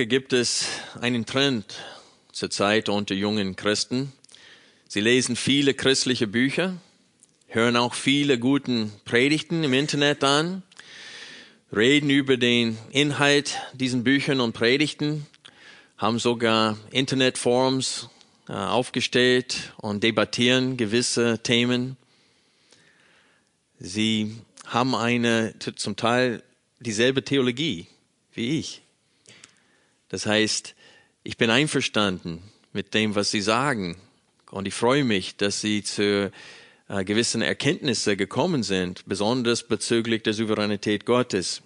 Amerika gibt es einen Trend zurzeit unter jungen Christen. Sie lesen viele christliche Bücher, hören auch viele guten Predigten im Internet an, reden über den Inhalt diesen Büchern und Predigten, haben sogar Internetforums äh, aufgestellt und debattieren gewisse Themen. Sie haben eine zum Teil dieselbe Theologie wie ich. Das heißt, ich bin einverstanden mit dem, was Sie sagen. Und ich freue mich, dass Sie zu äh, gewissen Erkenntnissen gekommen sind, besonders bezüglich der Souveränität Gottes.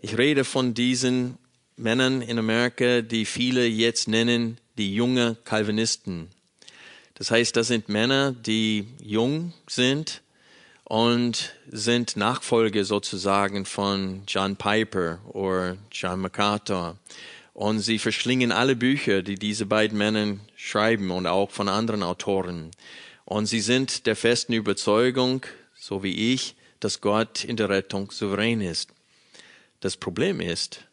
Ich rede von diesen Männern in Amerika, die viele jetzt nennen die junge Calvinisten. Das heißt, das sind Männer, die jung sind und sind Nachfolger sozusagen von John Piper oder John MacArthur. Und sie verschlingen alle Bücher, die diese beiden Männer schreiben und auch von anderen Autoren. Und sie sind der festen Überzeugung, so wie ich, dass Gott in der Rettung souverän ist. Das Problem ist,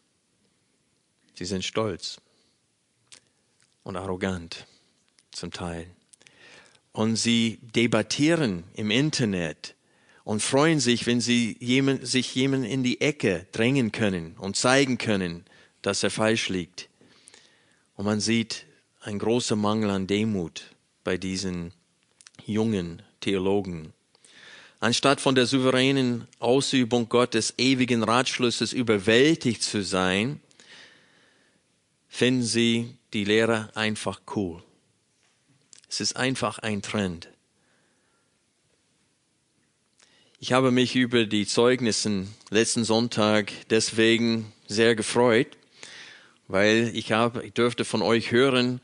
sie sind stolz und arrogant zum Teil. Und sie debattieren im Internet und freuen sich, wenn sie jemand, sich jemand in die Ecke drängen können und zeigen können, dass er falsch liegt. Und man sieht einen großen Mangel an Demut bei diesen jungen Theologen. Anstatt von der souveränen Ausübung Gottes ewigen Ratschlusses überwältigt zu sein, finden sie die Lehre einfach cool. Es ist einfach ein Trend. Ich habe mich über die Zeugnissen letzten Sonntag deswegen sehr gefreut, weil ich habe, ich dürfte von euch hören,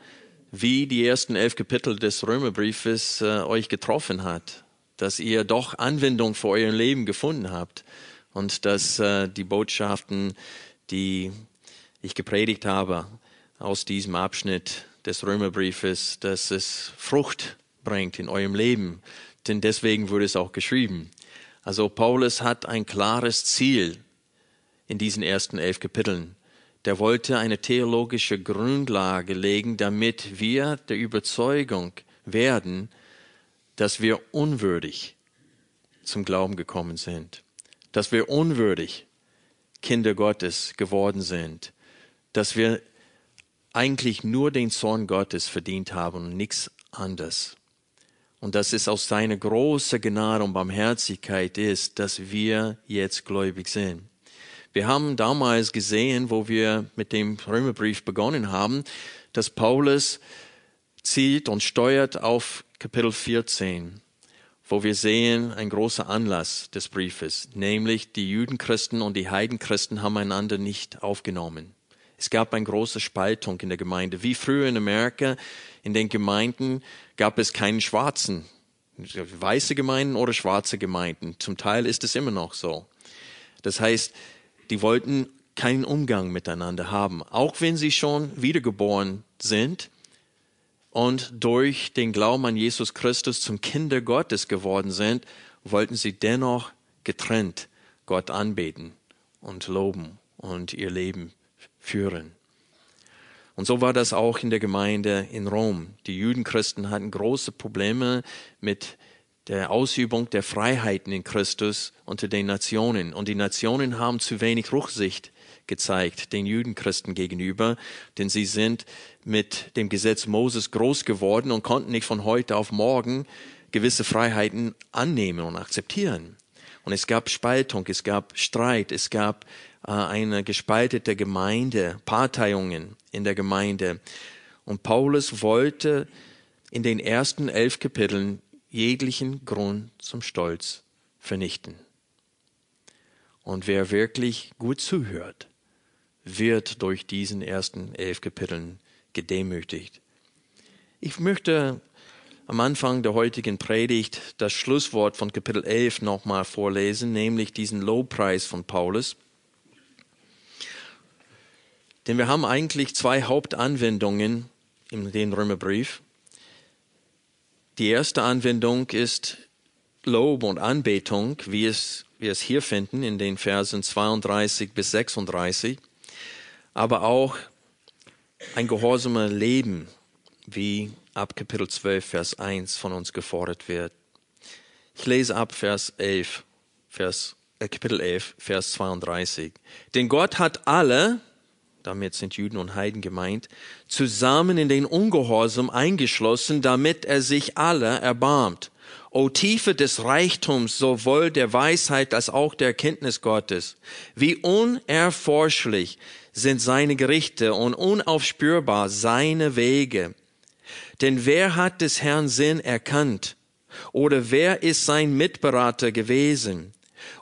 wie die ersten elf Kapitel des Römerbriefes äh, euch getroffen hat, dass ihr doch Anwendung für euer Leben gefunden habt und dass äh, die Botschaften, die ich gepredigt habe aus diesem Abschnitt des Römerbriefes, dass es Frucht bringt in eurem Leben, denn deswegen wurde es auch geschrieben. Also Paulus hat ein klares Ziel in diesen ersten elf Kapiteln. Der wollte eine theologische Grundlage legen, damit wir der Überzeugung werden, dass wir unwürdig zum Glauben gekommen sind, dass wir unwürdig Kinder Gottes geworden sind, dass wir eigentlich nur den Zorn Gottes verdient haben und nichts anderes und dass es aus seiner großen Gnade und Barmherzigkeit ist, dass wir jetzt gläubig sind. Wir haben damals gesehen, wo wir mit dem Römerbrief begonnen haben, dass Paulus zielt und steuert auf Kapitel 14, wo wir sehen ein großer Anlass des Briefes, nämlich die Judenchristen und die Heidenchristen haben einander nicht aufgenommen. Es gab eine große Spaltung in der Gemeinde. Wie früher in Amerika, in den Gemeinden gab es keinen Schwarzen. Weiße Gemeinden oder schwarze Gemeinden. Zum Teil ist es immer noch so. Das heißt, die wollten keinen Umgang miteinander haben. Auch wenn sie schon wiedergeboren sind und durch den Glauben an Jesus Christus zum Kinder Gottes geworden sind, wollten sie dennoch getrennt Gott anbeten und loben und ihr Leben führen. Und so war das auch in der Gemeinde in Rom. Die Judenchristen hatten große Probleme mit der Ausübung der Freiheiten in Christus unter den Nationen. Und die Nationen haben zu wenig Rücksicht gezeigt den Judenchristen gegenüber, denn sie sind mit dem Gesetz Moses groß geworden und konnten nicht von heute auf morgen gewisse Freiheiten annehmen und akzeptieren. Und es gab Spaltung, es gab Streit, es gab äh, eine gespaltete Gemeinde, Parteiungen in der Gemeinde. Und Paulus wollte in den ersten elf Kapiteln jeglichen Grund zum Stolz vernichten. Und wer wirklich gut zuhört, wird durch diesen ersten elf Kapiteln gedemütigt. Ich möchte am Anfang der heutigen Predigt das Schlusswort von Kapitel 11 nochmal vorlesen, nämlich diesen Lobpreis von Paulus. Denn wir haben eigentlich zwei Hauptanwendungen in den Römerbrief. Die erste Anwendung ist Lob und Anbetung, wie es wir es hier finden in den Versen 32 bis 36, aber auch ein gehorsamer Leben, wie ab Kapitel 12, Vers 1 von uns gefordert wird. Ich lese ab Vers 11, Vers, äh, Kapitel 11, Vers 32. Denn Gott hat alle, damit sind Juden und Heiden gemeint, zusammen in den Ungehorsam eingeschlossen, damit er sich alle erbarmt. O Tiefe des Reichtums sowohl der Weisheit als auch der Erkenntnis Gottes. Wie unerforschlich sind seine Gerichte und unaufspürbar seine Wege. Denn wer hat des Herrn Sinn erkannt? Oder wer ist sein Mitberater gewesen?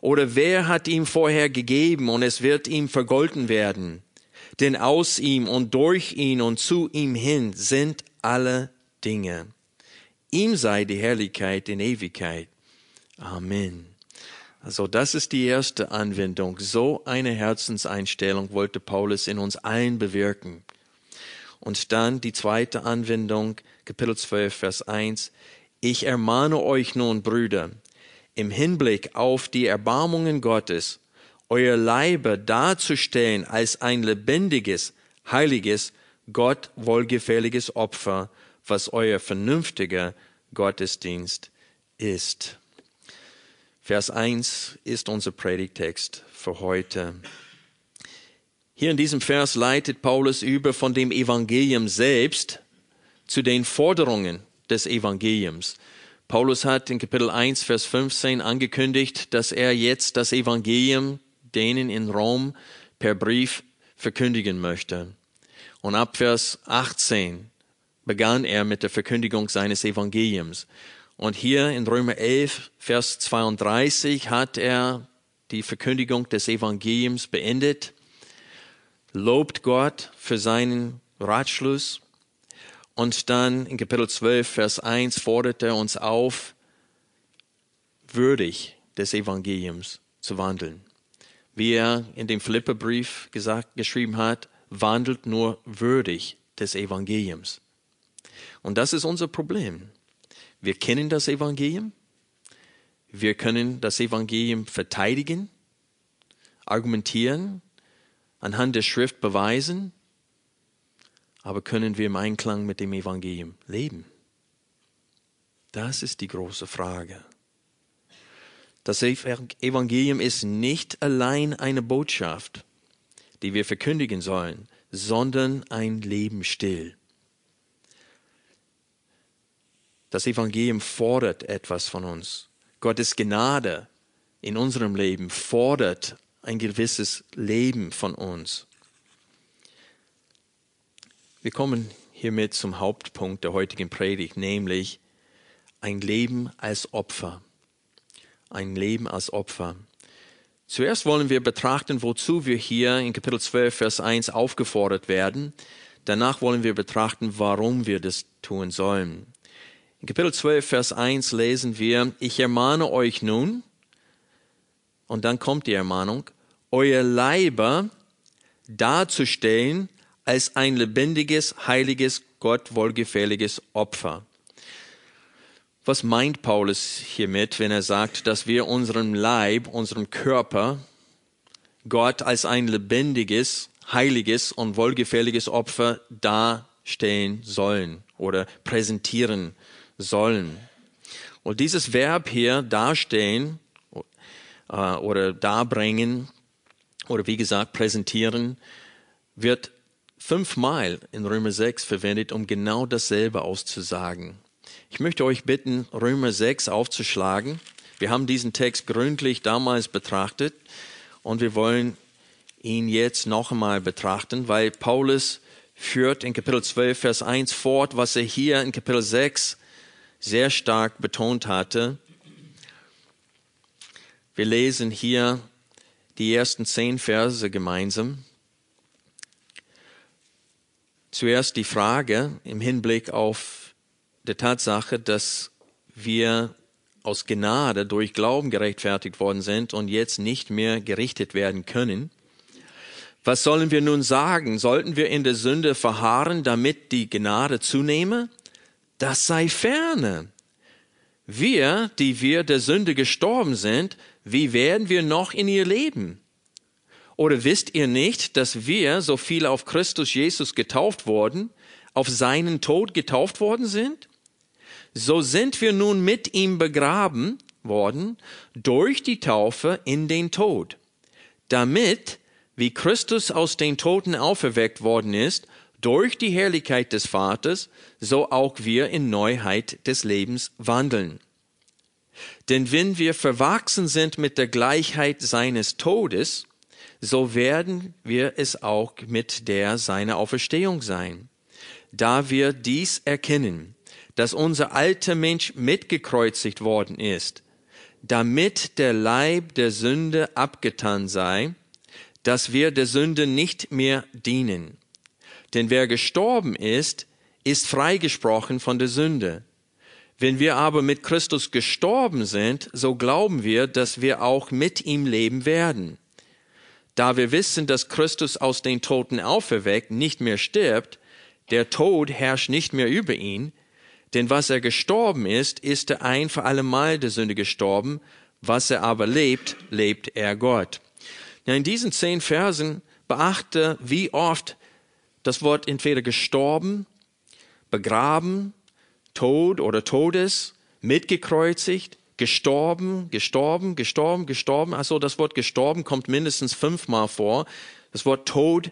Oder wer hat ihm vorher gegeben und es wird ihm vergolten werden? Denn aus ihm und durch ihn und zu ihm hin sind alle Dinge. Ihm sei die Herrlichkeit in Ewigkeit. Amen. Also das ist die erste Anwendung. So eine Herzenseinstellung wollte Paulus in uns allen bewirken. Und dann die zweite Anwendung, Kapitel 12, Vers 1. Ich ermahne euch nun, Brüder, im Hinblick auf die Erbarmungen Gottes, euer Leibe darzustellen als ein lebendiges, heiliges, Gott wohlgefälliges Opfer, was euer vernünftiger Gottesdienst ist. Vers 1 ist unser Predigtext für heute. Hier in diesem Vers leitet Paulus über von dem Evangelium selbst zu den Forderungen des Evangeliums. Paulus hat in Kapitel 1, Vers 15 angekündigt, dass er jetzt das Evangelium denen in Rom per Brief verkündigen möchte. Und ab Vers 18 begann er mit der Verkündigung seines Evangeliums. Und hier in Römer 11, Vers 32 hat er die Verkündigung des Evangeliums beendet, lobt Gott für seinen Ratschluss und dann in Kapitel 12, Vers 1 fordert er uns auf, würdig des Evangeliums zu wandeln. Wie er in dem Philipperbrief gesagt, geschrieben hat, wandelt nur würdig des Evangeliums. Und das ist unser Problem. Wir kennen das Evangelium. Wir können das Evangelium verteidigen, argumentieren, anhand der Schrift beweisen. Aber können wir im Einklang mit dem Evangelium leben? Das ist die große Frage. Das Evangelium ist nicht allein eine Botschaft, die wir verkündigen sollen, sondern ein Lebensstil. Das Evangelium fordert etwas von uns. Gottes Gnade in unserem Leben fordert ein gewisses Leben von uns. Wir kommen hiermit zum Hauptpunkt der heutigen Predigt, nämlich ein Leben als Opfer. Ein Leben als Opfer. Zuerst wollen wir betrachten, wozu wir hier in Kapitel 12, Vers 1 aufgefordert werden. Danach wollen wir betrachten, warum wir das tun sollen. In Kapitel 12, Vers 1 lesen wir, ich ermahne euch nun, und dann kommt die Ermahnung, euer Leiber darzustellen als ein lebendiges, heiliges, Gott wohlgefälliges Opfer. Was meint Paulus hiermit, wenn er sagt, dass wir unserem Leib, unserem Körper, Gott als ein lebendiges, heiliges und wohlgefälliges Opfer darstellen sollen oder präsentieren sollen. Und dieses Verb hier darstellen äh, oder darbringen oder wie gesagt präsentieren wird fünfmal in Römer 6 verwendet, um genau dasselbe auszusagen. Ich möchte euch bitten, Römer 6 aufzuschlagen. Wir haben diesen Text gründlich damals betrachtet und wir wollen ihn jetzt noch einmal betrachten, weil Paulus führt in Kapitel 12, Vers 1 fort, was er hier in Kapitel 6 sehr stark betont hatte. Wir lesen hier die ersten zehn Verse gemeinsam. zuerst die Frage im Hinblick auf die Tatsache, dass wir aus Gnade durch Glauben gerechtfertigt worden sind und jetzt nicht mehr gerichtet werden können. Was sollen wir nun sagen? Sollten wir in der Sünde verharren, damit die Gnade zunehme? Das sei ferne. Wir, die wir der Sünde gestorben sind, wie werden wir noch in ihr leben? Oder wisst ihr nicht, dass wir, so viel auf Christus Jesus getauft wurden, auf seinen Tod getauft worden sind? So sind wir nun mit ihm begraben worden durch die Taufe in den Tod, damit, wie Christus aus den Toten auferweckt worden ist, durch die Herrlichkeit des Vaters, so auch wir in Neuheit des Lebens wandeln. Denn wenn wir verwachsen sind mit der Gleichheit seines Todes, so werden wir es auch mit der seiner Auferstehung sein. Da wir dies erkennen, dass unser alter Mensch mitgekreuzigt worden ist, damit der Leib der Sünde abgetan sei, dass wir der Sünde nicht mehr dienen. Denn wer gestorben ist, ist freigesprochen von der Sünde. Wenn wir aber mit Christus gestorben sind, so glauben wir, dass wir auch mit ihm leben werden. Da wir wissen, dass Christus aus den Toten auferweckt nicht mehr stirbt, der Tod herrscht nicht mehr über ihn, denn was er gestorben ist, ist er ein für allemal der Sünde gestorben, was er aber lebt, lebt er Gott. Ja, in diesen zehn Versen beachte, wie oft das Wort entweder gestorben, begraben, Tod oder Todes, mitgekreuzigt, gestorben, gestorben, gestorben, gestorben. Also das Wort gestorben kommt mindestens fünfmal vor. Das Wort Tod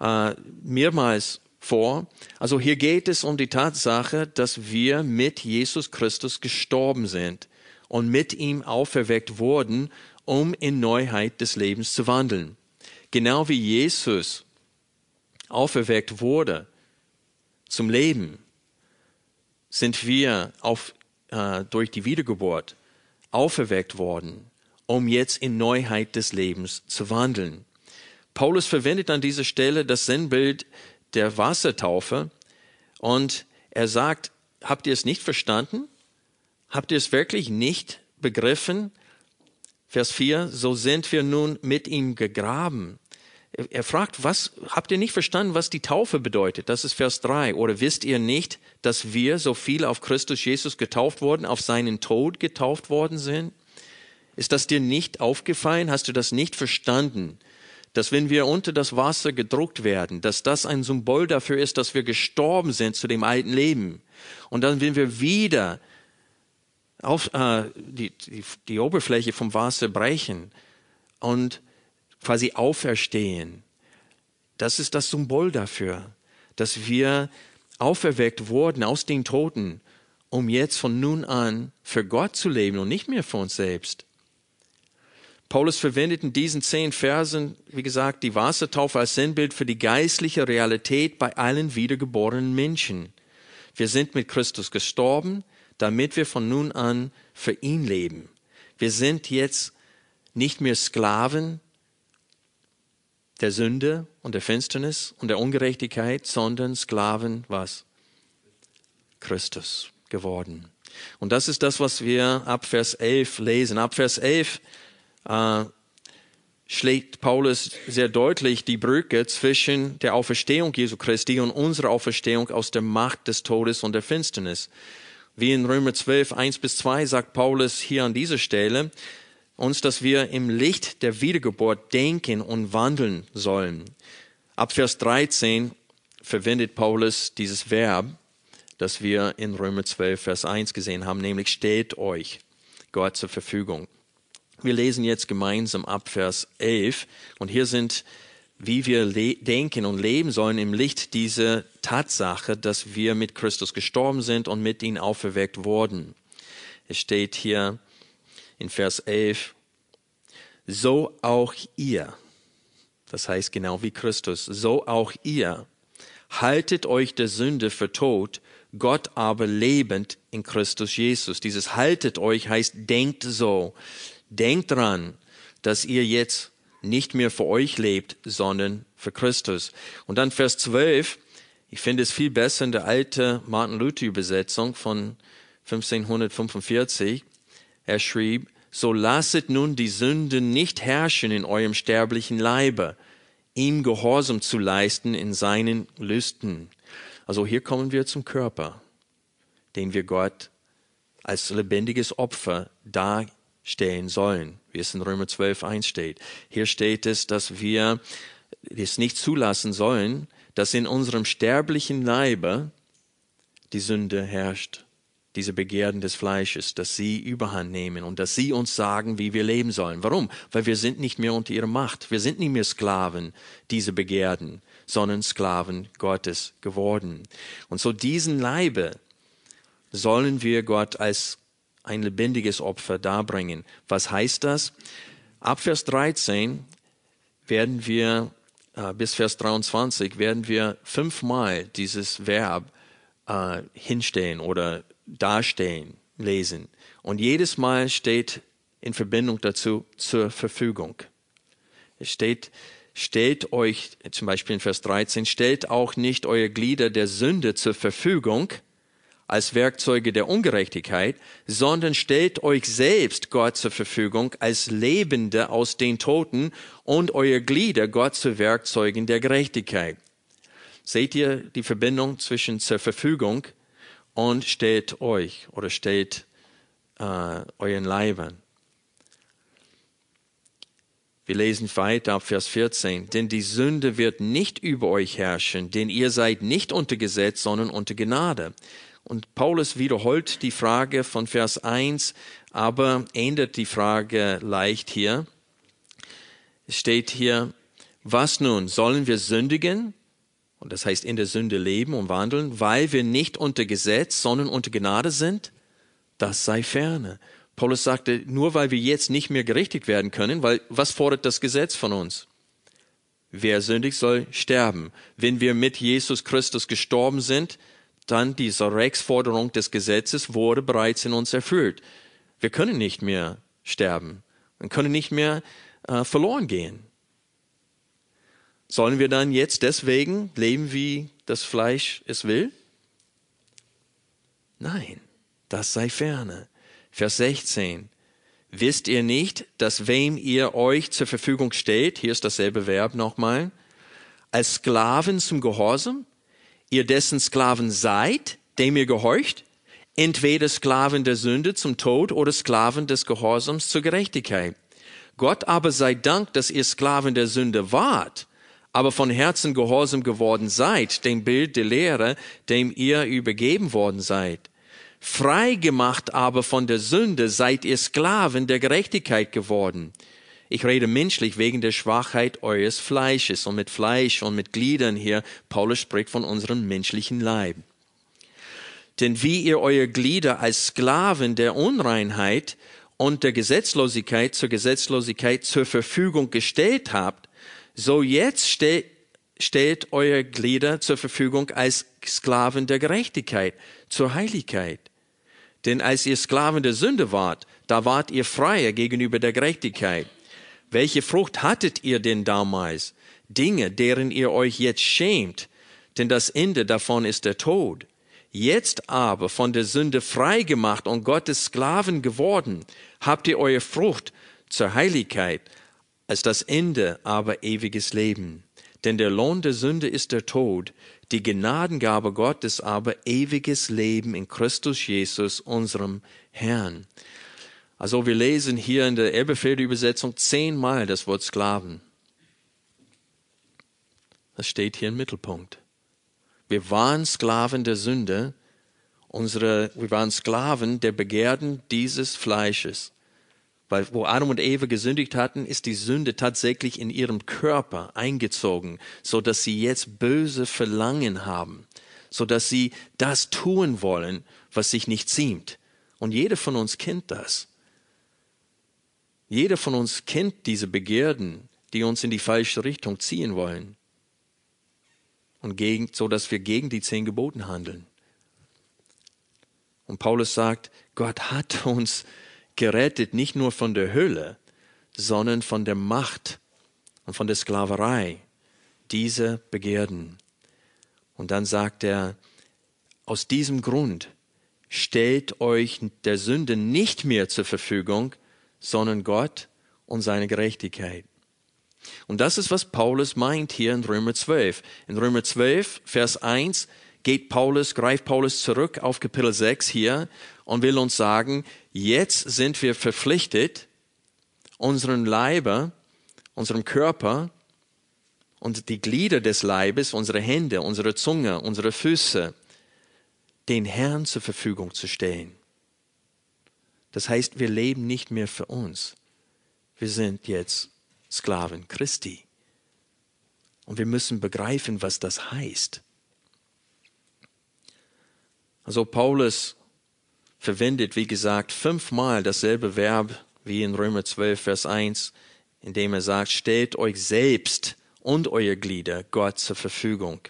äh, mehrmals vor. Also hier geht es um die Tatsache, dass wir mit Jesus Christus gestorben sind und mit ihm auferweckt wurden, um in Neuheit des Lebens zu wandeln. Genau wie Jesus auferweckt wurde zum Leben, sind wir auf, äh, durch die Wiedergeburt auferweckt worden, um jetzt in Neuheit des Lebens zu wandeln. Paulus verwendet an dieser Stelle das Sinnbild der Wassertaufe und er sagt, habt ihr es nicht verstanden? Habt ihr es wirklich nicht begriffen? Vers 4, so sind wir nun mit ihm gegraben. Er fragt, was, habt ihr nicht verstanden, was die Taufe bedeutet? Das ist Vers 3. Oder wisst ihr nicht, dass wir, so viel auf Christus Jesus getauft wurden, auf seinen Tod getauft worden sind? Ist das dir nicht aufgefallen? Hast du das nicht verstanden? Dass wenn wir unter das Wasser gedruckt werden, dass das ein Symbol dafür ist, dass wir gestorben sind zu dem alten Leben. Und dann, wenn wir wieder auf äh, die, die, die Oberfläche vom Wasser brechen und quasi auferstehen. Das ist das Symbol dafür, dass wir auferweckt wurden aus den Toten, um jetzt von nun an für Gott zu leben und nicht mehr für uns selbst. Paulus verwendet in diesen zehn Versen, wie gesagt, die Wassertaufe als Sinnbild für die geistliche Realität bei allen wiedergeborenen Menschen. Wir sind mit Christus gestorben, damit wir von nun an für ihn leben. Wir sind jetzt nicht mehr Sklaven der Sünde und der Finsternis und der Ungerechtigkeit, sondern Sklaven was? Christus geworden. Und das ist das, was wir ab Vers 11 lesen. Ab Vers 11 äh, schlägt Paulus sehr deutlich die Brücke zwischen der Auferstehung Jesu Christi und unserer Auferstehung aus der Macht des Todes und der Finsternis. Wie in Römer 12, 1 bis 2 sagt Paulus hier an dieser Stelle, uns, dass wir im Licht der Wiedergeburt denken und wandeln sollen. Ab Vers 13 verwendet Paulus dieses Verb, das wir in Römer 12, Vers 1 gesehen haben, nämlich steht euch Gott zur Verfügung. Wir lesen jetzt gemeinsam ab Vers 11 und hier sind, wie wir denken und leben sollen im Licht dieser Tatsache, dass wir mit Christus gestorben sind und mit ihm auferweckt wurden. Es steht hier, in Vers 11, so auch ihr, das heißt genau wie Christus, so auch ihr, haltet euch der Sünde für tot, Gott aber lebend in Christus Jesus. Dieses haltet euch heißt denkt so, denkt dran, dass ihr jetzt nicht mehr für euch lebt, sondern für Christus. Und dann Vers 12, Ich finde es viel besser in der alten Martin Luther Übersetzung von 1545. Er schrieb, so lasset nun die Sünde nicht herrschen in eurem sterblichen Leibe, ihm Gehorsam zu leisten in seinen Lüsten. Also hier kommen wir zum Körper, den wir Gott als lebendiges Opfer darstellen sollen, wie es in Römer 12, 1 steht. Hier steht es, dass wir es nicht zulassen sollen, dass in unserem sterblichen Leibe die Sünde herrscht, diese Begehren des Fleisches, dass sie überhand nehmen und dass sie uns sagen, wie wir leben sollen. Warum? Weil wir sind nicht mehr unter ihrer Macht. Wir sind nicht mehr Sklaven dieser Begehren, sondern Sklaven Gottes geworden. Und so diesen Leibe sollen wir Gott als ein lebendiges Opfer darbringen. Was heißt das? Ab Vers 13 werden wir äh, bis Vers 23 werden wir fünfmal dieses Verb äh, hinstellen oder darstellen, lesen. Und jedes Mal steht in Verbindung dazu zur Verfügung. Es steht, stellt euch, zum Beispiel in Vers 13, stellt auch nicht eure Glieder der Sünde zur Verfügung, als Werkzeuge der Ungerechtigkeit, sondern stellt euch selbst Gott zur Verfügung als Lebende aus den Toten und euer Glieder Gott zu Werkzeugen der Gerechtigkeit. Seht ihr die Verbindung zwischen zur Verfügung und stellt euch oder stellt äh, euren Leibern? Wir lesen weiter ab Vers 14. Denn die Sünde wird nicht über euch herrschen, denn ihr seid nicht unter Gesetz, sondern unter Gnade. Und Paulus wiederholt die Frage von Vers 1, aber ändert die Frage leicht hier. Es steht hier, was nun, sollen wir sündigen? Und das heißt in der Sünde leben und wandeln, weil wir nicht unter Gesetz, sondern unter Gnade sind? Das sei ferne. Paulus sagte, nur weil wir jetzt nicht mehr gerichtet werden können, weil was fordert das Gesetz von uns? Wer sündig soll sterben. Wenn wir mit Jesus Christus gestorben sind, dann diese Rechtsforderung des Gesetzes wurde bereits in uns erfüllt. Wir können nicht mehr sterben. Wir können nicht mehr äh, verloren gehen. Sollen wir dann jetzt deswegen leben, wie das Fleisch es will? Nein, das sei ferne. Vers 16. Wisst ihr nicht, dass wem ihr euch zur Verfügung stellt, hier ist dasselbe Verb nochmal, als Sklaven zum Gehorsam, ihr dessen Sklaven seid, dem ihr gehorcht, entweder Sklaven der Sünde zum Tod oder Sklaven des Gehorsams zur Gerechtigkeit. Gott aber sei Dank, dass ihr Sklaven der Sünde wart, aber von Herzen gehorsam geworden seid, dem Bild der Lehre, dem ihr übergeben worden seid. Frei gemacht aber von der Sünde seid ihr Sklaven der Gerechtigkeit geworden. Ich rede menschlich wegen der Schwachheit eures Fleisches und mit Fleisch und mit Gliedern hier. Paulus spricht von unserem menschlichen Leib. Denn wie ihr eure Glieder als Sklaven der Unreinheit und der Gesetzlosigkeit zur Gesetzlosigkeit zur Verfügung gestellt habt, so jetzt stellt, stellt eure Glieder zur Verfügung als Sklaven der Gerechtigkeit, zur Heiligkeit. Denn als ihr Sklaven der Sünde wart, da wart ihr freier gegenüber der Gerechtigkeit. Welche Frucht hattet ihr denn damals? Dinge, deren ihr euch jetzt schämt, denn das Ende davon ist der Tod. Jetzt aber von der Sünde frei gemacht und Gottes Sklaven geworden, habt ihr eure Frucht zur Heiligkeit, als das Ende aber ewiges Leben. Denn der Lohn der Sünde ist der Tod, die Gnadengabe Gottes aber ewiges Leben in Christus Jesus, unserem Herrn. Also wir lesen hier in der Elberfelder Übersetzung zehnmal das Wort Sklaven. Das steht hier im Mittelpunkt. Wir waren Sklaven der Sünde, unsere, wir waren Sklaven der Begehrten dieses Fleisches. Weil wo Adam und Eva gesündigt hatten, ist die Sünde tatsächlich in ihrem Körper eingezogen, so dass sie jetzt böse Verlangen haben, so dass sie das tun wollen, was sich nicht ziemt. Und jeder von uns kennt das. Jeder von uns kennt diese Begierden, die uns in die falsche Richtung ziehen wollen. Und gegen, so dass wir gegen die zehn Geboten handeln. Und Paulus sagt, Gott hat uns gerettet nicht nur von der Hölle, sondern von der Macht und von der Sklaverei dieser Begierden. Und dann sagt er, aus diesem Grund stellt euch der Sünde nicht mehr zur Verfügung, sondern Gott und seine Gerechtigkeit. Und das ist, was Paulus meint hier in Römer 12. In Römer 12, Vers 1, geht Paulus, greift Paulus zurück auf Kapitel 6 hier und will uns sagen, jetzt sind wir verpflichtet, unseren Leiber, unserem Körper und die Glieder des Leibes, unsere Hände, unsere Zunge, unsere Füße, den Herrn zur Verfügung zu stellen. Das heißt, wir leben nicht mehr für uns. Wir sind jetzt Sklaven Christi. Und wir müssen begreifen, was das heißt. Also Paulus verwendet, wie gesagt, fünfmal dasselbe Verb wie in Römer 12, Vers 1, indem er sagt, stellt euch selbst und euer Glieder Gott zur Verfügung.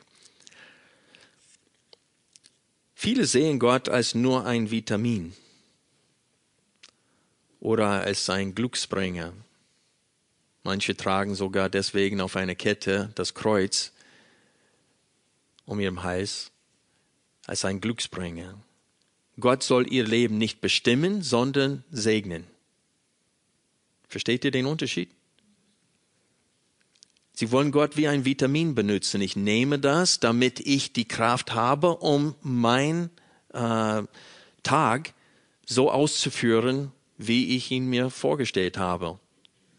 Viele sehen Gott als nur ein Vitamin oder als ein Glücksbringer. Manche tragen sogar deswegen auf einer Kette das Kreuz um ihrem Hals als ein Glücksbringer. Gott soll ihr Leben nicht bestimmen, sondern segnen. Versteht ihr den Unterschied? Sie wollen Gott wie ein Vitamin benutzen. Ich nehme das, damit ich die Kraft habe, um mein äh, Tag so auszuführen, wie ich ihn mir vorgestellt habe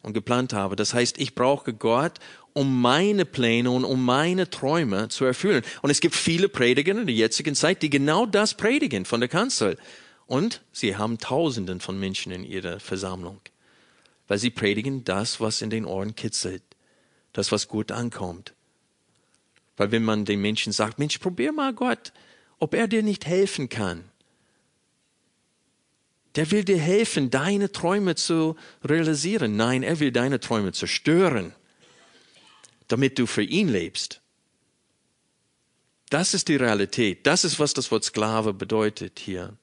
und geplant habe. Das heißt, ich brauche Gott, um meine Pläne und um meine Träume zu erfüllen. Und es gibt viele Prediger in der jetzigen Zeit, die genau das predigen von der Kanzel. Und sie haben Tausenden von Menschen in ihrer Versammlung, weil sie predigen das, was in den Ohren kitzelt, das, was gut ankommt. Weil wenn man den Menschen sagt, Mensch, probier mal Gott, ob er dir nicht helfen kann, der will dir helfen, deine Träume zu realisieren. Nein, er will deine Träume zerstören, damit du für ihn lebst. Das ist die Realität. Das ist, was das Wort Sklave bedeutet hier.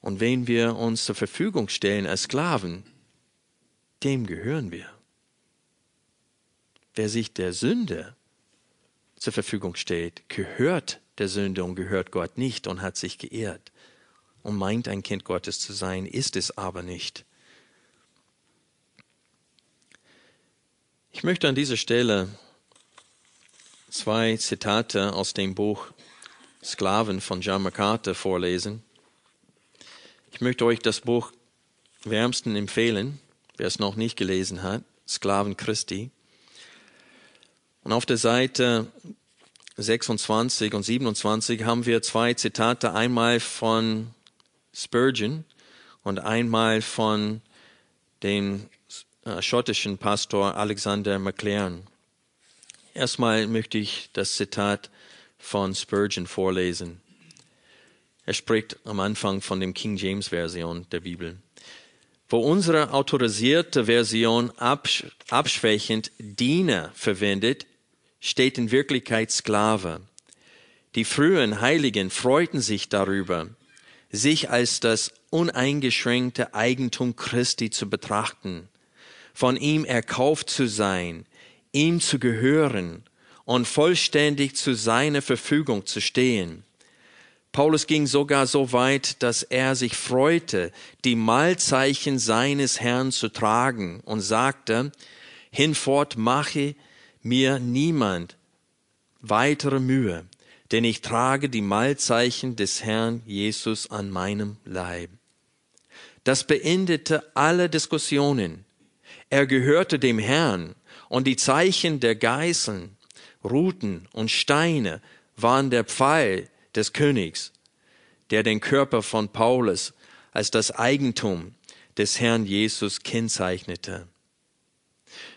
Und wenn wir uns zur Verfügung stellen als Sklaven, dem gehören wir. Wer sich der Sünde zur Verfügung steht, gehört der Sünde und gehört Gott nicht und hat sich geehrt und meint ein Kind Gottes zu sein, ist es aber nicht. Ich möchte an dieser Stelle zwei Zitate aus dem Buch Sklaven von John MacArthur vorlesen. Ich möchte euch das Buch wärmsten empfehlen, wer es noch nicht gelesen hat, Sklaven Christi. Und auf der Seite 26 und 27 haben wir zwei Zitate, einmal von Spurgeon und einmal von dem äh, schottischen Pastor Alexander McLaren. Erstmal möchte ich das Zitat von Spurgeon vorlesen. Er spricht am Anfang von dem King James Version der Bibel. Wo unsere autorisierte Version absch abschwächend Diener verwendet, steht in Wirklichkeit Sklave. Die frühen Heiligen freuten sich darüber, sich als das uneingeschränkte Eigentum Christi zu betrachten, von ihm erkauft zu sein, ihm zu gehören und vollständig zu seiner Verfügung zu stehen. Paulus ging sogar so weit, dass er sich freute, die Mahlzeichen seines Herrn zu tragen und sagte, hinfort mache mir niemand weitere Mühe, denn ich trage die Mahlzeichen des Herrn Jesus an meinem Leib. Das beendete alle Diskussionen. Er gehörte dem Herrn und die Zeichen der Geißeln, Ruten und Steine waren der Pfeil des Königs, der den Körper von Paulus als das Eigentum des Herrn Jesus kennzeichnete.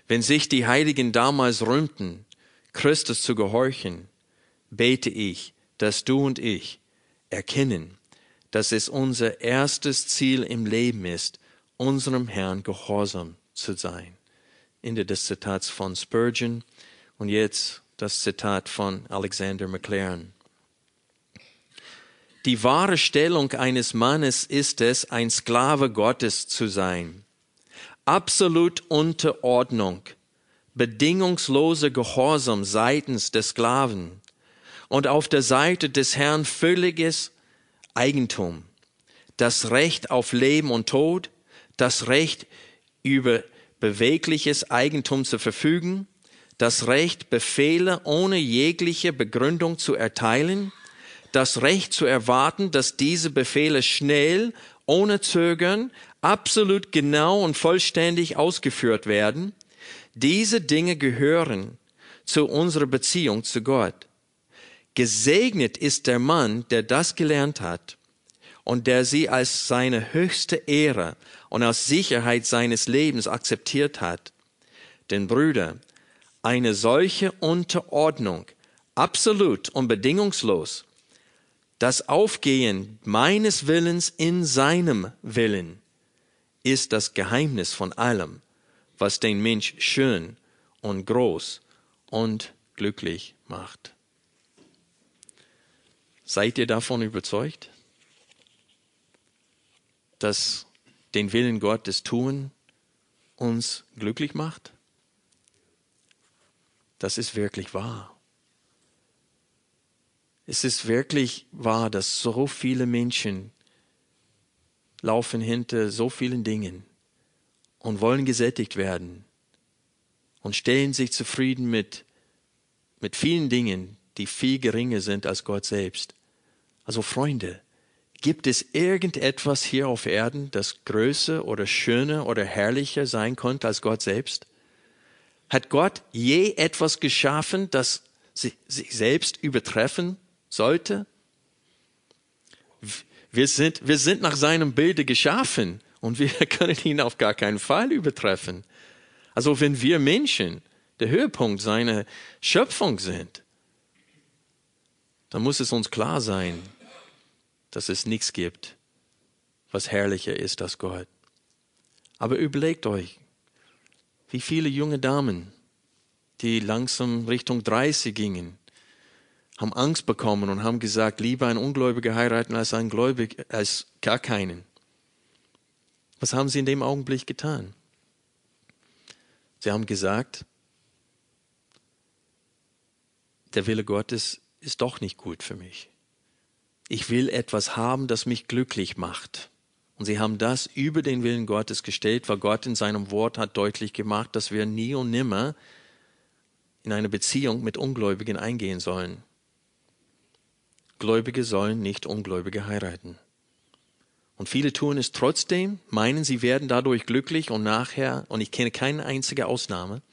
Wenn sich die Heiligen damals rühmten, Christus zu gehorchen, bete ich, dass du und ich erkennen, dass es unser erstes Ziel im Leben ist, unserem Herrn gehorsam zu sein. Ende des Zitats von Spurgeon und jetzt das Zitat von Alexander McLaren. Die wahre Stellung eines Mannes ist es, ein Sklave Gottes zu sein absolut Unterordnung. Bedingungslose Gehorsam seitens des Sklaven. Und auf der Seite des Herrn völliges Eigentum, das Recht auf Leben und Tod, das Recht über bewegliches Eigentum zu verfügen, das Recht, Befehle ohne jegliche Begründung zu erteilen, das Recht zu erwarten, dass diese Befehle schnell, ohne Zögern, absolut genau und vollständig ausgeführt werden, diese Dinge gehören zu unserer Beziehung zu Gott. Gesegnet ist der Mann, der das gelernt hat und der sie als seine höchste Ehre und als Sicherheit seines Lebens akzeptiert hat. Denn Brüder, eine solche Unterordnung, absolut und bedingungslos, das Aufgehen meines Willens in seinem Willen ist das Geheimnis von allem, was den Mensch schön und groß und glücklich macht. Seid ihr davon überzeugt, dass den Willen Gottes tun uns glücklich macht? Das ist wirklich wahr. Es ist wirklich wahr, dass so viele Menschen laufen hinter so vielen Dingen und wollen gesättigt werden und stellen sich zufrieden mit, mit vielen Dingen, die viel geringer sind als Gott selbst. Also Freunde, gibt es irgendetwas hier auf Erden, das größer oder schöner oder herrlicher sein konnte als Gott selbst? Hat Gott je etwas geschaffen, das sich selbst übertreffen sollte? Wir sind, wir sind nach seinem Bilde geschaffen und wir können ihn auf gar keinen Fall übertreffen. Also wenn wir Menschen der Höhepunkt seiner Schöpfung sind, dann muss es uns klar sein, dass es nichts gibt, was herrlicher ist als Gott. Aber überlegt euch, wie viele junge Damen, die langsam Richtung 30 gingen, haben Angst bekommen und haben gesagt, lieber ein Ungläubiger heiraten als ein Gläubig, als gar keinen. Was haben sie in dem Augenblick getan? Sie haben gesagt, der Wille Gottes ist doch nicht gut für mich. Ich will etwas haben, das mich glücklich macht. Und sie haben das über den Willen Gottes gestellt, weil Gott in seinem Wort hat deutlich gemacht, dass wir nie und nimmer in eine Beziehung mit Ungläubigen eingehen sollen. Gläubige sollen nicht Ungläubige heiraten. Und viele tun es trotzdem, meinen, sie werden dadurch glücklich und nachher, und ich kenne keine einzige Ausnahme,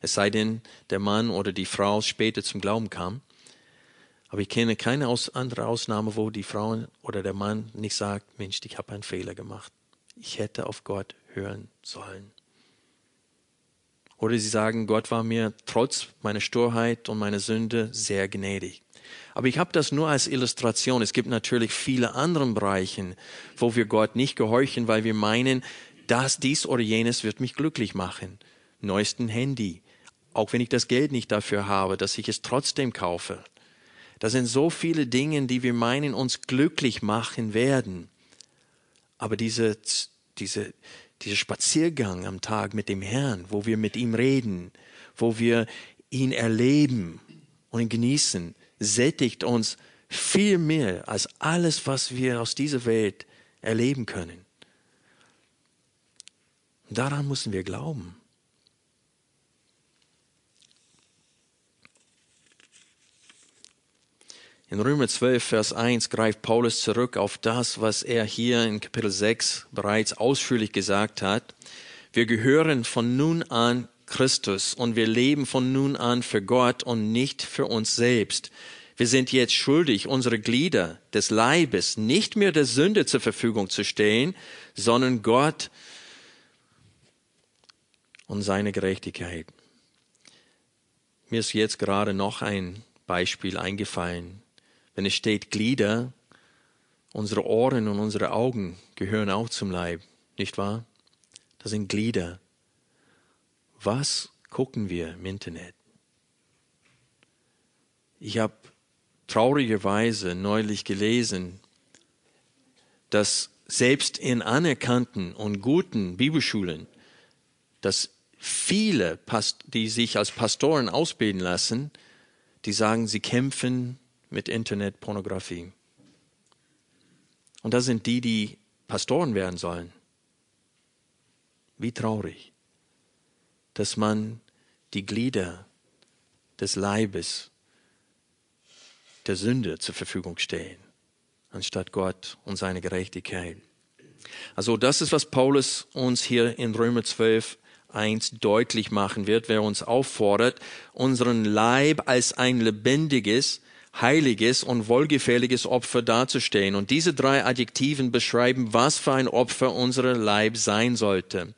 es sei denn, der Mann oder die Frau später zum Glauben kam. Aber ich kenne keine aus, andere Ausnahme, wo die Frau oder der Mann nicht sagt, Mensch, ich habe einen Fehler gemacht. Ich hätte auf Gott hören sollen. Oder sie sagen, Gott war mir trotz meiner Sturheit und meiner Sünde sehr gnädig. Aber ich habe das nur als Illustration. Es gibt natürlich viele andere Bereiche, wo wir Gott nicht gehorchen, weil wir meinen, dass dies oder jenes wird mich glücklich machen. Neuesten Handy. Auch wenn ich das Geld nicht dafür habe, dass ich es trotzdem kaufe. Das sind so viele Dinge, die wir meinen, uns glücklich machen werden. Aber diese, diese, dieser Spaziergang am Tag mit dem Herrn, wo wir mit ihm reden, wo wir ihn erleben und ihn genießen, sättigt uns viel mehr als alles, was wir aus dieser Welt erleben können. daran müssen wir glauben. In Römer 12, Vers 1 greift Paulus zurück auf das, was er hier in Kapitel 6 bereits ausführlich gesagt hat. Wir gehören von nun an Christus und wir leben von nun an für Gott und nicht für uns selbst. Wir sind jetzt schuldig, unsere Glieder des Leibes nicht mehr der Sünde zur Verfügung zu stellen, sondern Gott und seine Gerechtigkeit. Mir ist jetzt gerade noch ein Beispiel eingefallen. Wenn es steht Glieder, unsere Ohren und unsere Augen gehören auch zum Leib, nicht wahr? Das sind Glieder. Was gucken wir im Internet? Ich habe traurigerweise neulich gelesen, dass selbst in anerkannten und guten Bibelschulen, dass viele, die sich als Pastoren ausbilden lassen, die sagen, sie kämpfen mit Internetpornografie. Und das sind die, die Pastoren werden sollen. Wie traurig, dass man die Glieder des Leibes der Sünde zur Verfügung stellen, anstatt Gott und seine Gerechtigkeit. Also das ist, was Paulus uns hier in Römer 12 1 deutlich machen wird, wer uns auffordert, unseren Leib als ein lebendiges, heiliges und wohlgefälliges Opfer darzustellen. Und diese drei Adjektiven beschreiben, was für ein Opfer unser Leib sein sollte.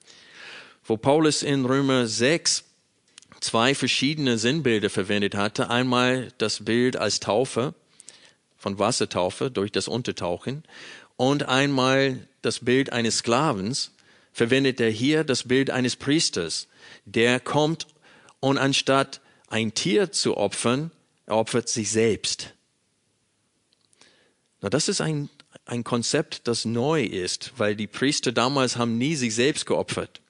Wo Paulus in Römer 6 zwei verschiedene Sinnbilder verwendet hatte, einmal das Bild als Taufe, von Wassertaufe durch das Untertauchen, und einmal das Bild eines Sklavens, verwendet er hier das Bild eines Priesters, der kommt und anstatt ein Tier zu opfern, er opfert sich selbst. Na, das ist ein, ein Konzept, das neu ist, weil die Priester damals haben nie sich selbst geopfert.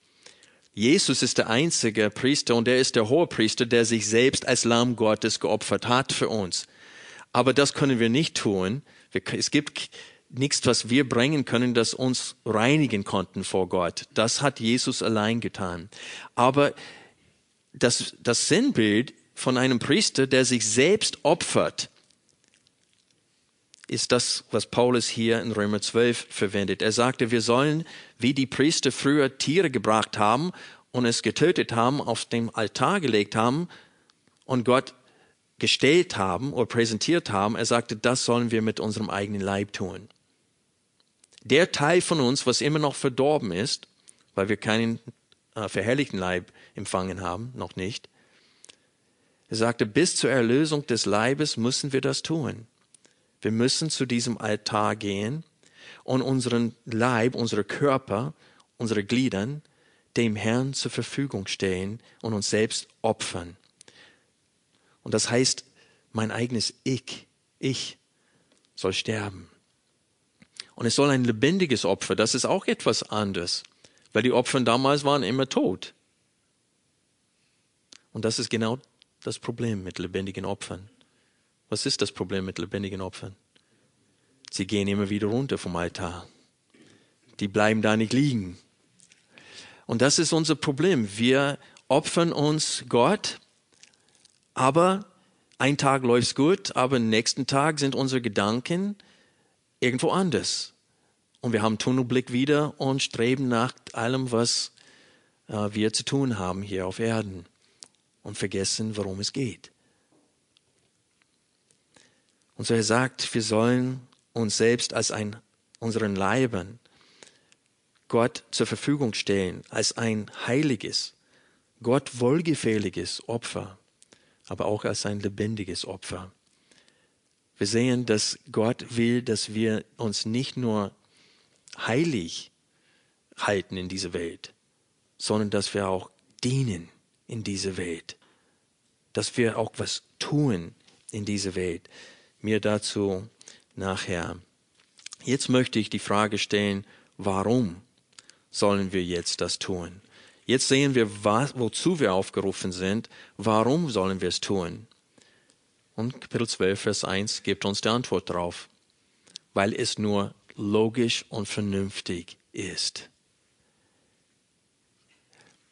Jesus ist der einzige Priester und er ist der hohe Priester, der sich selbst als Lamm Gottes geopfert hat für uns. Aber das können wir nicht tun. Es gibt nichts, was wir bringen können, das uns reinigen konnten vor Gott. Das hat Jesus allein getan. Aber das, das Sinnbild von einem Priester, der sich selbst opfert, ist das, was Paulus hier in Römer 12 verwendet. Er sagte, wir sollen, wie die Priester früher Tiere gebracht haben und es getötet haben, auf dem Altar gelegt haben und Gott gestellt haben oder präsentiert haben. Er sagte, das sollen wir mit unserem eigenen Leib tun. Der Teil von uns, was immer noch verdorben ist, weil wir keinen äh, verherrlichten Leib empfangen haben, noch nicht, er sagte, bis zur Erlösung des Leibes müssen wir das tun. Wir müssen zu diesem Altar gehen und unseren Leib, unsere Körper, unsere Gliedern dem Herrn zur Verfügung stehen und uns selbst opfern. Und das heißt, mein eigenes Ich, ich soll sterben. Und es soll ein lebendiges Opfer, das ist auch etwas anderes, weil die Opfer damals waren immer tot. Und das ist genau das Problem mit lebendigen Opfern? Was ist das Problem mit lebendigen Opfern? Sie gehen immer wieder runter vom Altar. Die bleiben da nicht liegen. Und das ist unser Problem. Wir opfern uns Gott, aber ein Tag läuft's gut, aber nächsten Tag sind unsere Gedanken irgendwo anders. Und wir haben Tunnelblick wieder und streben nach allem, was äh, wir zu tun haben hier auf Erden und vergessen, worum es geht. Und so er sagt, wir sollen uns selbst als ein, unseren Leibern Gott zur Verfügung stellen, als ein heiliges, Gott wohlgefälliges Opfer, aber auch als ein lebendiges Opfer. Wir sehen, dass Gott will, dass wir uns nicht nur heilig halten in dieser Welt, sondern dass wir auch dienen in diese Welt. Dass wir auch was tun in diese Welt. Mir dazu nachher. Jetzt möchte ich die Frage stellen, warum sollen wir jetzt das tun? Jetzt sehen wir, was, wozu wir aufgerufen sind. Warum sollen wir es tun? Und Kapitel 12, Vers 1 gibt uns die Antwort darauf. Weil es nur logisch und vernünftig ist.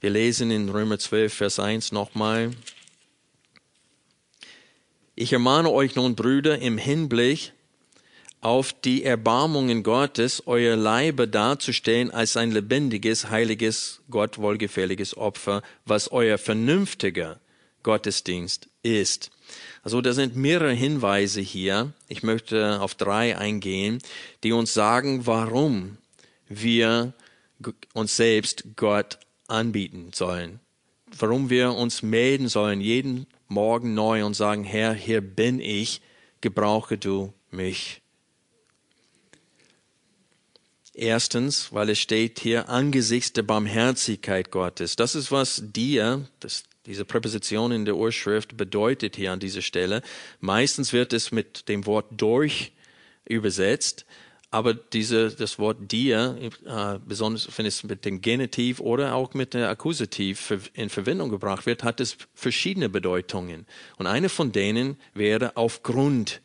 Wir lesen in Römer 12, Vers 1 nochmal. Ich ermahne euch nun, Brüder, im Hinblick auf die Erbarmungen Gottes, euer Leibe darzustellen als ein lebendiges, heiliges, Gott wohlgefälliges Opfer, was euer vernünftiger Gottesdienst ist. Also da sind mehrere Hinweise hier. Ich möchte auf drei eingehen, die uns sagen, warum wir uns selbst Gott anbieten sollen. Warum wir uns melden sollen, jeden Morgen neu und sagen, Herr, hier bin ich, gebrauche du mich. Erstens, weil es steht hier angesichts der Barmherzigkeit Gottes. Das ist, was dir, das, diese Präposition in der Urschrift bedeutet hier an dieser Stelle. Meistens wird es mit dem Wort durch übersetzt, aber diese, das Wort dir, äh, besonders wenn es mit dem Genitiv oder auch mit der Akkusativ in Verwendung gebracht wird, hat es verschiedene Bedeutungen. Und eine von denen wäre aufgrund.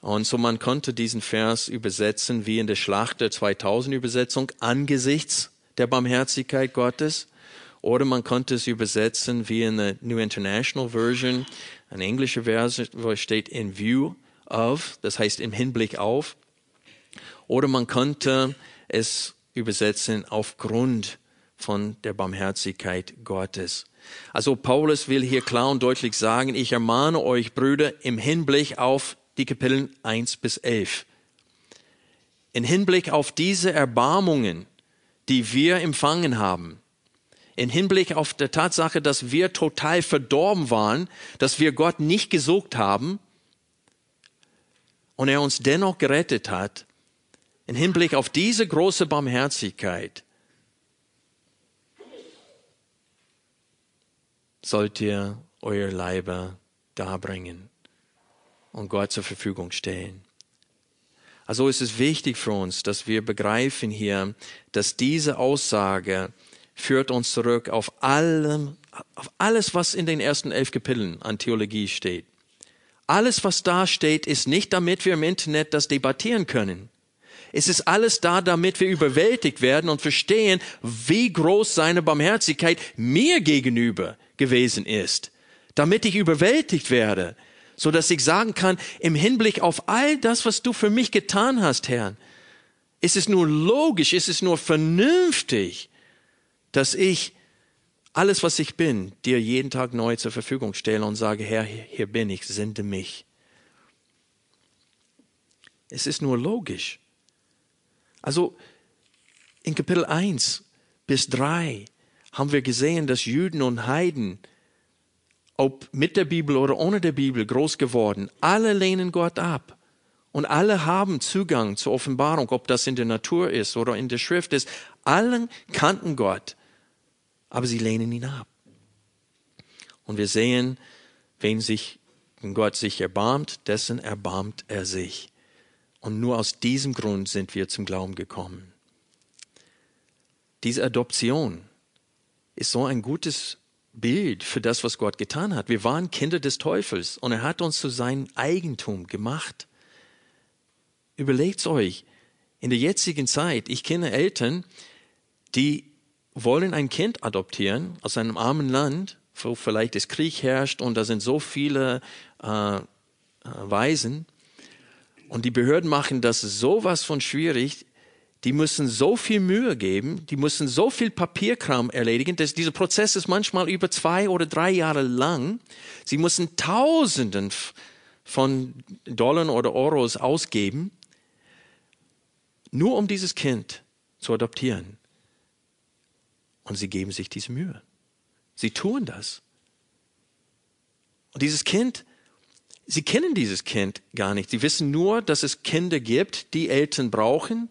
Und so man konnte diesen Vers übersetzen wie in der Schlacht der 2000 Übersetzung angesichts der Barmherzigkeit Gottes. Oder man konnte es übersetzen wie in der New International Version, eine englische Version, wo es steht in view of, das heißt im Hinblick auf. Oder man könnte es übersetzen aufgrund von der Barmherzigkeit Gottes. Also Paulus will hier klar und deutlich sagen, ich ermahne euch Brüder im Hinblick auf die Kapitel 1 bis 11. In Hinblick auf diese Erbarmungen, die wir empfangen haben, in Hinblick auf der Tatsache, dass wir total verdorben waren, dass wir Gott nicht gesucht haben und er uns dennoch gerettet hat, in Hinblick auf diese große Barmherzigkeit sollt ihr euer Leiber darbringen und Gott zur Verfügung stellen. Also ist es wichtig für uns, dass wir begreifen hier, dass diese Aussage führt uns zurück auf allem, auf alles, was in den ersten elf Kapiteln an Theologie steht. Alles, was da steht, ist nicht damit wir im Internet das debattieren können. Es ist alles da, damit wir überwältigt werden und verstehen, wie groß seine Barmherzigkeit mir gegenüber gewesen ist. Damit ich überwältigt werde, so dass ich sagen kann, im Hinblick auf all das, was du für mich getan hast, Herr, ist es nur logisch, ist es nur vernünftig, dass ich alles, was ich bin, dir jeden Tag neu zur Verfügung stelle und sage, Herr, hier bin ich, sende mich. Es ist nur logisch. Also in Kapitel 1 bis 3 haben wir gesehen, dass Juden und Heiden, ob mit der Bibel oder ohne der Bibel groß geworden, alle lehnen Gott ab. Und alle haben Zugang zur Offenbarung, ob das in der Natur ist oder in der Schrift ist. Alle kannten Gott, aber sie lehnen ihn ab. Und wir sehen, wen sich, wenn Gott sich erbarmt, dessen erbarmt er sich. Und nur aus diesem Grund sind wir zum Glauben gekommen. Diese Adoption ist so ein gutes Bild für das, was Gott getan hat. Wir waren Kinder des Teufels und er hat uns zu seinem Eigentum gemacht. Überlegt's euch, in der jetzigen Zeit, ich kenne Eltern, die wollen ein Kind adoptieren aus einem armen Land, wo vielleicht das Krieg herrscht und da sind so viele äh, äh Waisen und die Behörden machen das sowas von schwierig. Die müssen so viel Mühe geben, die müssen so viel Papierkram erledigen, dass dieser Prozess ist manchmal über zwei oder drei Jahre lang. Sie müssen Tausenden von Dollar oder Euros ausgeben, nur um dieses Kind zu adoptieren. Und sie geben sich diese Mühe. Sie tun das. Und dieses Kind Sie kennen dieses Kind gar nicht. Sie wissen nur, dass es Kinder gibt, die Eltern brauchen.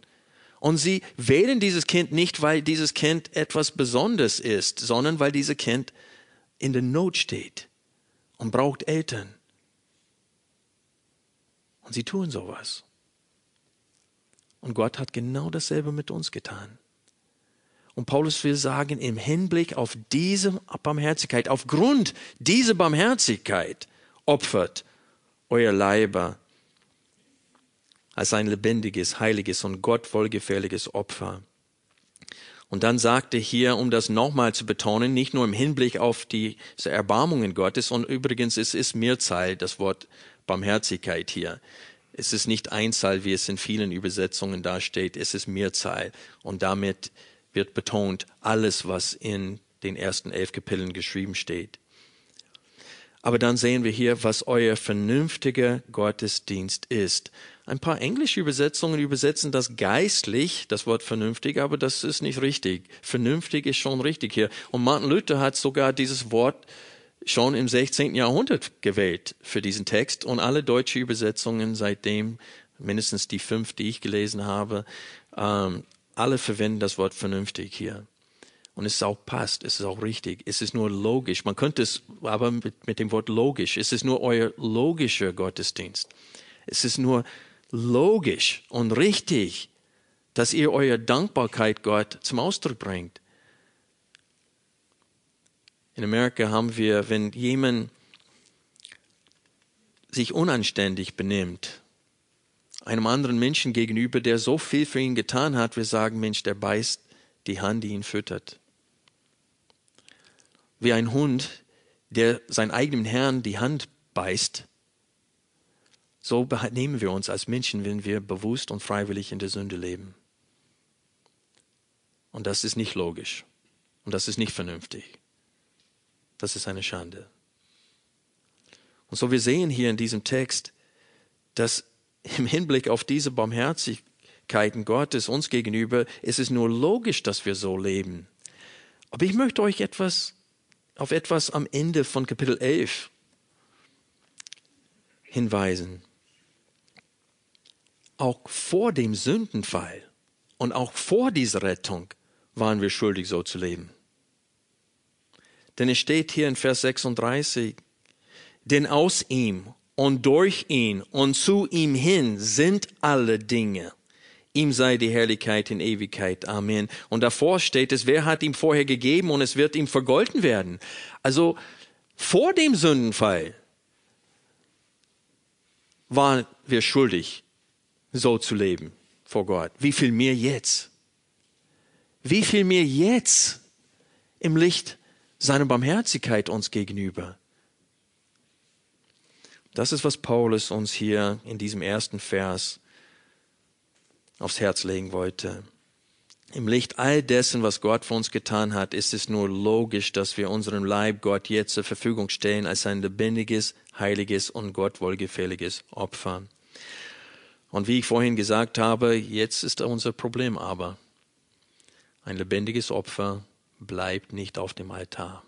Und sie wählen dieses Kind nicht, weil dieses Kind etwas Besonderes ist, sondern weil dieses Kind in der Not steht und braucht Eltern. Und sie tun sowas. Und Gott hat genau dasselbe mit uns getan. Und Paulus will sagen, im Hinblick auf diese Barmherzigkeit, aufgrund dieser Barmherzigkeit opfert euer Leiber als ein lebendiges, heiliges und Gott wohlgefälliges Opfer. Und dann sagte hier, um das nochmal zu betonen, nicht nur im Hinblick auf die Erbarmungen Gottes, und übrigens es ist Mehrzahl, das Wort Barmherzigkeit hier. Es ist nicht Einzahl, wie es in vielen Übersetzungen dasteht, es ist Mehrzahl. Und damit wird betont alles, was in den ersten elf Kapiteln geschrieben steht. Aber dann sehen wir hier, was euer vernünftiger Gottesdienst ist. Ein paar englische Übersetzungen übersetzen das geistlich, das Wort vernünftig, aber das ist nicht richtig. Vernünftig ist schon richtig hier. Und Martin Luther hat sogar dieses Wort schon im 16. Jahrhundert gewählt für diesen Text und alle deutsche Übersetzungen seitdem, mindestens die fünf, die ich gelesen habe, ähm, alle verwenden das Wort vernünftig hier. Und es auch passt, es ist auch richtig, es ist nur logisch. Man könnte es aber mit, mit dem Wort logisch, es ist nur euer logischer Gottesdienst. Es ist nur logisch und richtig, dass ihr eure Dankbarkeit Gott zum Ausdruck bringt. In Amerika haben wir, wenn jemand sich unanständig benimmt, einem anderen Menschen gegenüber, der so viel für ihn getan hat, wir sagen, Mensch, der beißt die Hand, die ihn füttert. Wie ein Hund, der seinen eigenen Herrn die Hand beißt, so nehmen wir uns als Menschen, wenn wir bewusst und freiwillig in der Sünde leben. Und das ist nicht logisch. Und das ist nicht vernünftig. Das ist eine Schande. Und so wir sehen hier in diesem Text, dass im Hinblick auf diese Barmherzigkeiten Gottes uns gegenüber ist es nur logisch, dass wir so leben. Aber ich möchte euch etwas auf etwas am Ende von Kapitel 11 hinweisen. Auch vor dem Sündenfall und auch vor dieser Rettung waren wir schuldig, so zu leben. Denn es steht hier in Vers 36, denn aus ihm und durch ihn und zu ihm hin sind alle Dinge. Ihm sei die Herrlichkeit in Ewigkeit. Amen. Und davor steht es, wer hat ihm vorher gegeben und es wird ihm vergolten werden. Also vor dem Sündenfall waren wir schuldig, so zu leben vor Gott. Wie viel mehr jetzt? Wie viel mehr jetzt im Licht seiner Barmherzigkeit uns gegenüber? Das ist, was Paulus uns hier in diesem ersten Vers aufs Herz legen wollte. Im Licht all dessen, was Gott für uns getan hat, ist es nur logisch, dass wir unseren Leib Gott jetzt zur Verfügung stellen als ein lebendiges, heiliges und Gott wohlgefälliges Opfer. Und wie ich vorhin gesagt habe, jetzt ist unser Problem aber, ein lebendiges Opfer bleibt nicht auf dem Altar.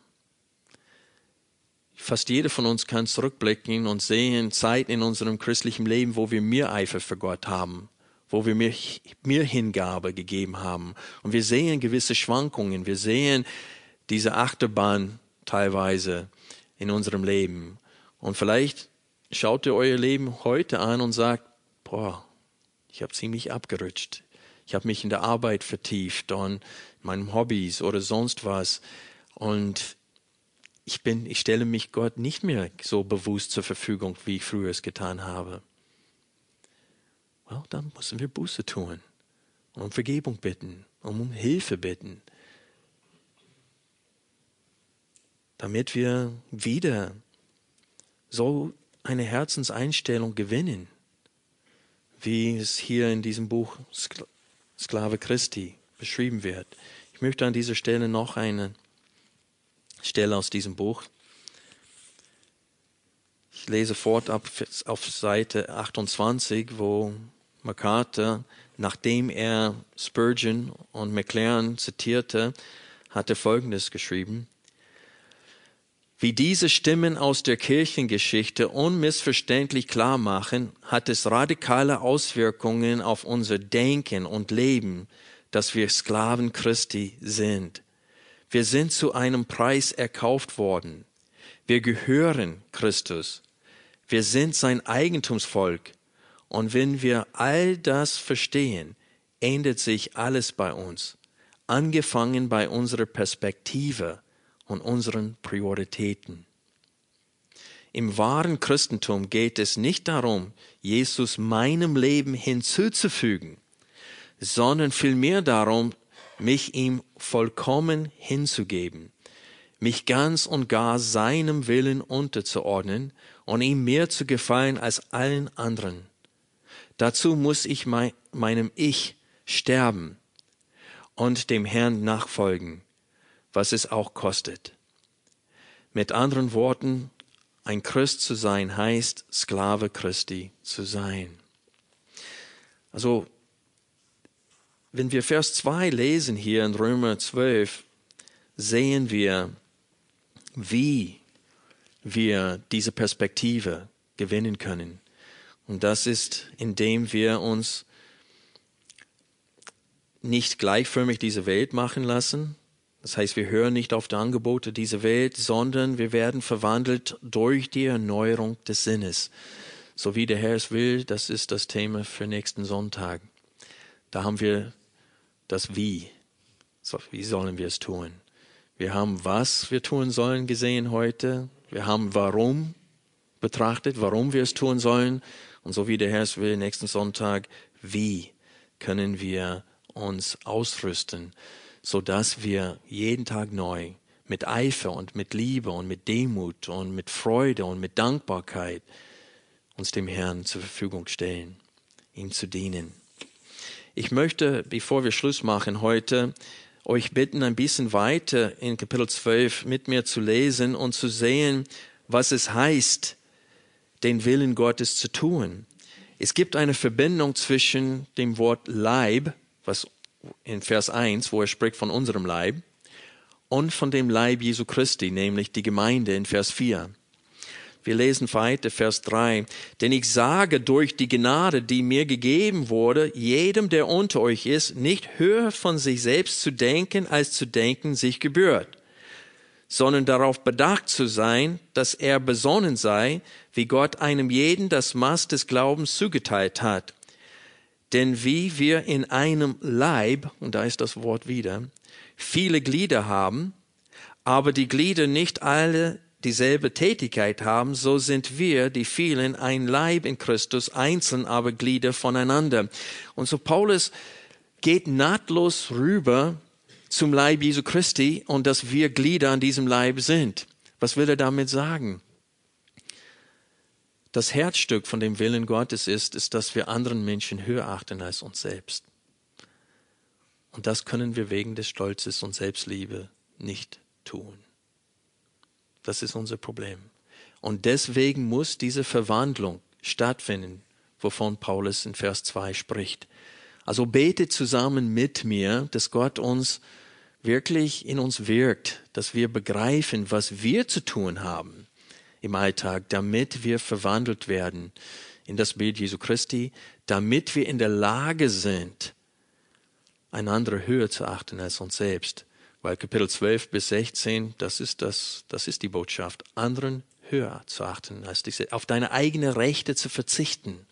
Fast jeder von uns kann zurückblicken und sehen Zeiten in unserem christlichen Leben, wo wir mehr Eifer für Gott haben, wo wir mehr, mehr Hingabe gegeben haben. Und wir sehen gewisse Schwankungen, wir sehen diese Achterbahn teilweise in unserem Leben. Und vielleicht schaut ihr euer Leben heute an und sagt, boah, ich habe ziemlich abgerutscht. Ich habe mich in der Arbeit vertieft und meinen Hobbys oder sonst was. Und ich bin, ich stelle mich Gott nicht mehr so bewusst zur Verfügung, wie ich früher es getan habe. Well, dann müssen wir Buße tun um Vergebung bitten, um Hilfe bitten, damit wir wieder so eine Herzenseinstellung gewinnen, wie es hier in diesem Buch Sklave Christi beschrieben wird. Ich möchte an dieser Stelle noch eine Stelle aus diesem Buch. Ich lese fort ab auf Seite 28, wo MacArthur, nachdem er Spurgeon und McLaren zitierte, hatte Folgendes geschrieben. Wie diese Stimmen aus der Kirchengeschichte unmissverständlich klar machen, hat es radikale Auswirkungen auf unser Denken und Leben, dass wir Sklaven Christi sind. Wir sind zu einem Preis erkauft worden. Wir gehören Christus. Wir sind sein Eigentumsvolk. Und wenn wir all das verstehen, ändert sich alles bei uns, angefangen bei unserer Perspektive und unseren Prioritäten. Im wahren Christentum geht es nicht darum, Jesus meinem Leben hinzuzufügen, sondern vielmehr darum, mich ihm vollkommen hinzugeben, mich ganz und gar seinem Willen unterzuordnen und ihm mehr zu gefallen als allen anderen. Dazu muss ich mein, meinem Ich sterben und dem Herrn nachfolgen, was es auch kostet. Mit anderen Worten, ein Christ zu sein heißt, Sklave Christi zu sein. Also wenn wir Vers 2 lesen hier in Römer 12, sehen wir, wie wir diese Perspektive gewinnen können. Und das ist, indem wir uns nicht gleichförmig diese Welt machen lassen. Das heißt, wir hören nicht auf die Angebote dieser Welt, sondern wir werden verwandelt durch die Erneuerung des Sinnes. so wie der Herr es will, das ist das Thema für nächsten Sonntag. Da haben wir das Wie. So, wie sollen wir es tun? Wir haben, was wir tun sollen, gesehen heute. Wir haben, warum betrachtet, warum wir es tun sollen. Und so wie der Herr es will, nächsten Sonntag, wie können wir uns ausrüsten, so dass wir jeden Tag neu mit Eifer und mit Liebe und mit Demut und mit Freude und mit Dankbarkeit uns dem Herrn zur Verfügung stellen, ihm zu dienen. Ich möchte, bevor wir Schluss machen heute, euch bitten, ein bisschen weiter in Kapitel 12 mit mir zu lesen und zu sehen, was es heißt, den Willen Gottes zu tun. Es gibt eine Verbindung zwischen dem Wort Leib, was in Vers 1, wo er spricht von unserem Leib, und von dem Leib Jesu Christi, nämlich die Gemeinde in Vers 4. Wir lesen weiter, Vers 3. Denn ich sage durch die Gnade, die mir gegeben wurde, jedem, der unter euch ist, nicht höher von sich selbst zu denken, als zu denken sich gebührt, sondern darauf bedacht zu sein, dass er besonnen sei, wie Gott einem jeden das Maß des Glaubens zugeteilt hat. Denn wie wir in einem Leib, und da ist das Wort wieder, viele Glieder haben, aber die Glieder nicht alle dieselbe Tätigkeit haben, so sind wir, die vielen, ein Leib in Christus, einzeln aber Glieder voneinander. Und so Paulus geht nahtlos rüber zum Leib Jesu Christi und dass wir Glieder an diesem Leib sind. Was will er damit sagen? Das Herzstück von dem Willen Gottes ist, ist, dass wir anderen Menschen höher achten als uns selbst. Und das können wir wegen des Stolzes und Selbstliebe nicht tun. Das ist unser Problem. Und deswegen muss diese Verwandlung stattfinden, wovon Paulus in Vers 2 spricht. Also bete zusammen mit mir, dass Gott uns wirklich in uns wirkt, dass wir begreifen, was wir zu tun haben im Alltag, damit wir verwandelt werden in das Bild Jesu Christi, damit wir in der Lage sind, einander höher zu achten als uns selbst weil Kapitel 12 bis 16, das ist das, das ist die Botschaft, anderen höher zu achten, als diese, auf deine eigene Rechte zu verzichten,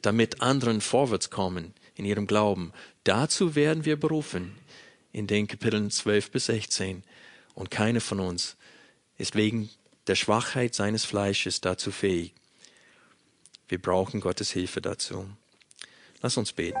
damit anderen vorwärts kommen in ihrem Glauben. Dazu werden wir berufen in den Kapiteln 12 bis 16. Und keiner von uns ist wegen der Schwachheit seines Fleisches dazu fähig. Wir brauchen Gottes Hilfe dazu. Lass uns beten.